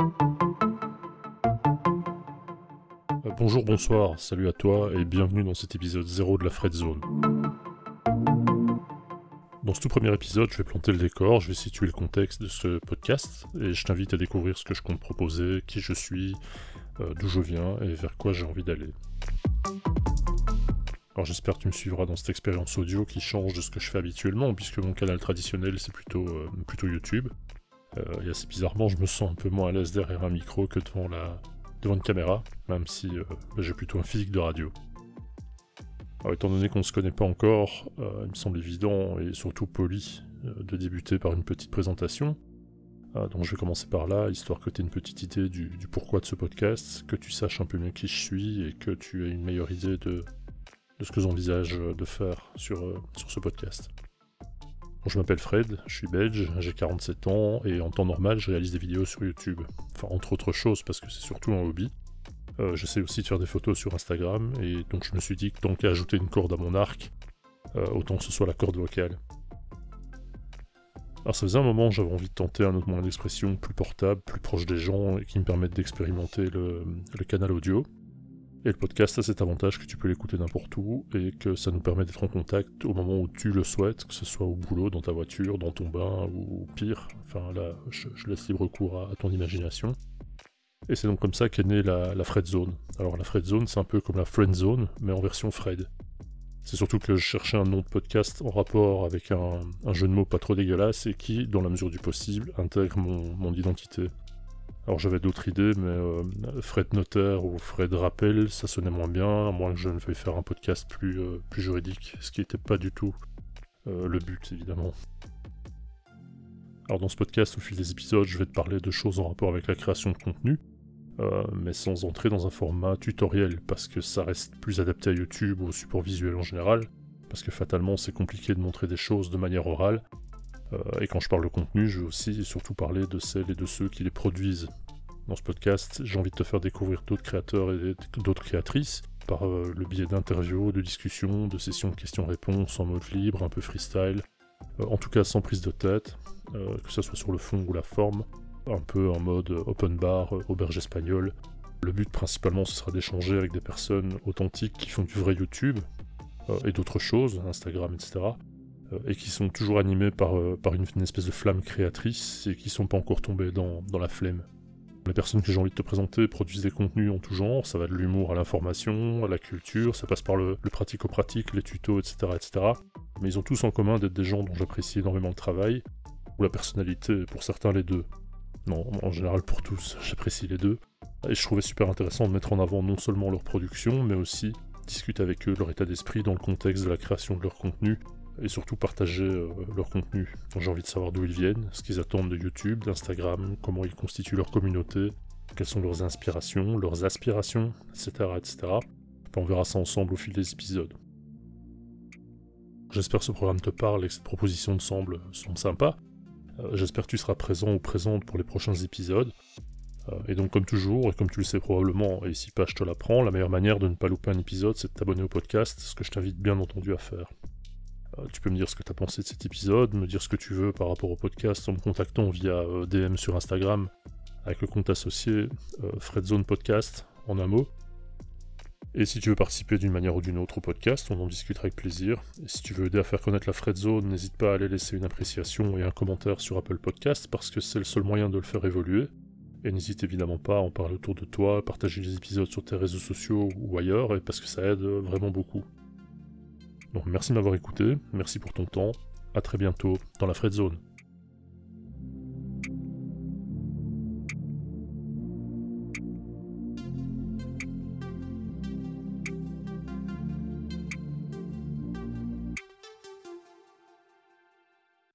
Euh, bonjour, bonsoir, salut à toi et bienvenue dans cet épisode 0 de la Fred Zone. Dans ce tout premier épisode, je vais planter le décor, je vais situer le contexte de ce podcast et je t'invite à découvrir ce que je compte proposer, qui je suis, euh, d'où je viens et vers quoi j'ai envie d'aller. Alors j'espère que tu me suivras dans cette expérience audio qui change de ce que je fais habituellement, puisque mon canal traditionnel c'est plutôt, euh, plutôt YouTube. Euh, et assez bizarrement, je me sens un peu moins à l'aise derrière un micro que devant, la, devant une caméra, même si euh, j'ai plutôt un physique de radio. Étant donné qu'on ne se connaît pas encore, il me semble évident et surtout poli de débuter par une petite présentation. donc je vais commencer par là, histoire que tu aies une petite idée du, pourquoi de ce podcast, que tu saches un peu mieux qui je suis et que tu aies une meilleure idée de ce que j'envisage de faire sur, euh, sur ce podcast. Je m'appelle Fred, je suis belge, j'ai 47 ans et en temps normal je réalise des vidéos sur YouTube. Enfin entre autres choses parce que c'est surtout un hobby. Euh, j'essaie aussi de faire des photos sur Instagram et donc je me suis dit que tant qu'à ajouter une corde à mon arc, euh, autant que ce soit la corde vocale. Alors ça faisait un moment j'avais envie de tenter un autre moyen d'expression plus portable, plus proche des gens et qui me permette d'expérimenter le canal audio. Et le podcast a cet avantage que tu peux l'écouter n'importe où et que ça nous permet d'être en contact au moment où tu le souhaites, que ce soit au boulot, dans ta voiture, dans ton bain ou pire. Enfin là, je, laisse libre cours à, ton imagination. Et c'est donc comme ça qu'est née la, Fred Zone. Alors la Fred Zone, c'est un peu comme la Friend Zone, mais en version Fred. C'est surtout que je cherchais un nom de podcast en rapport avec un, jeu de mots pas trop dégueulasse et qui, dans la mesure du possible, intègre mon identité. Alors j'avais d'autres idées, mais euh, Fred Notaire ou Fred Rappel, ça sonnait moins bien, à moins que je ne veuille faire un podcast plus, euh, plus juridique, ce qui n'était pas du tout euh, le but, évidemment. Alors dans ce podcast, au fil des épisodes, je vais te parler de choses en rapport avec la création de contenu, mais sans entrer dans un format tutoriel, parce que ça reste plus adapté à YouTube ou au support visuel en général, parce que fatalement c'est compliqué de montrer des choses de manière orale, euh, et quand je parle de contenu, je vais aussi et surtout parler de celles et de ceux qui les produisent. Dans ce podcast, j'ai envie de te faire découvrir d'autres créateurs et d'autres créatrices par euh, le biais d'interviews, de discussions, de sessions de questions-réponses en mode libre, un peu freestyle, euh, en tout cas sans prise de tête, que ce soit sur le fond ou la forme, un peu en mode open bar, auberge espagnole. Le but principalement ce sera d'échanger avec des personnes authentiques qui font du vrai YouTube et d'autres choses, Instagram, etc. Euh, et qui sont toujours animés par, euh, par une, espèce de flamme créatrice et qui sont pas encore tombés dans, la flemme. Les personnes que j'ai envie de te présenter produisent des contenus en tout genre, ça va de l'humour à l'information, à la culture, ça passe par le, pratico-pratique, les tutos, etc., etc. Mais ils ont tous en commun d'être des gens dont j'apprécie énormément le travail, ou la personnalité, pour certains les deux. Non, en général pour tous, j'apprécie les deux. Et je trouvais super intéressant de mettre en avant non seulement leur production, mais aussi discuter avec eux leur état d'esprit dans le contexte de la création de leur contenu, et surtout partager euh, leur contenu. J'ai envie de savoir d'où ils viennent, ce qu'ils attendent de YouTube, d'Instagram, comment ils constituent leur communauté, quelles sont leurs inspirations, leurs aspirations, etc. etc. on verra ça ensemble au fil des épisodes. J'espère que ce programme te parle et que cette proposition te semble, semble sympa. Euh, j'espère que tu seras présent ou présente pour les prochains épisodes. Euh, et donc comme toujours, et comme tu le sais probablement, et ici pas je te l'apprends, la meilleure manière de ne pas louper un épisode, c'est de t'abonner au podcast, ce que je t'invite bien entendu à faire. Euh, tu peux me dire ce que tu as pensé de cet épisode, me dire ce que tu veux par rapport au podcast en me contactant via euh, DM sur Instagram avec le compte associé euh, Fredzone Podcast en un mot. Et si tu veux participer d'une manière ou d'une autre au podcast, on en discutera avec plaisir. Et si tu veux aider à faire connaître la Fredzone, n'hésite pas à aller laisser une appréciation et un commentaire sur Apple Podcast parce que c'est le seul moyen de le faire évoluer. Et n'hésite évidemment pas à en parler autour de toi, partager les épisodes sur tes réseaux sociaux ou ailleurs, parce que ça aide vraiment beaucoup. Merci de m'avoir écouté, merci pour ton temps, à très bientôt dans la Fred Zone.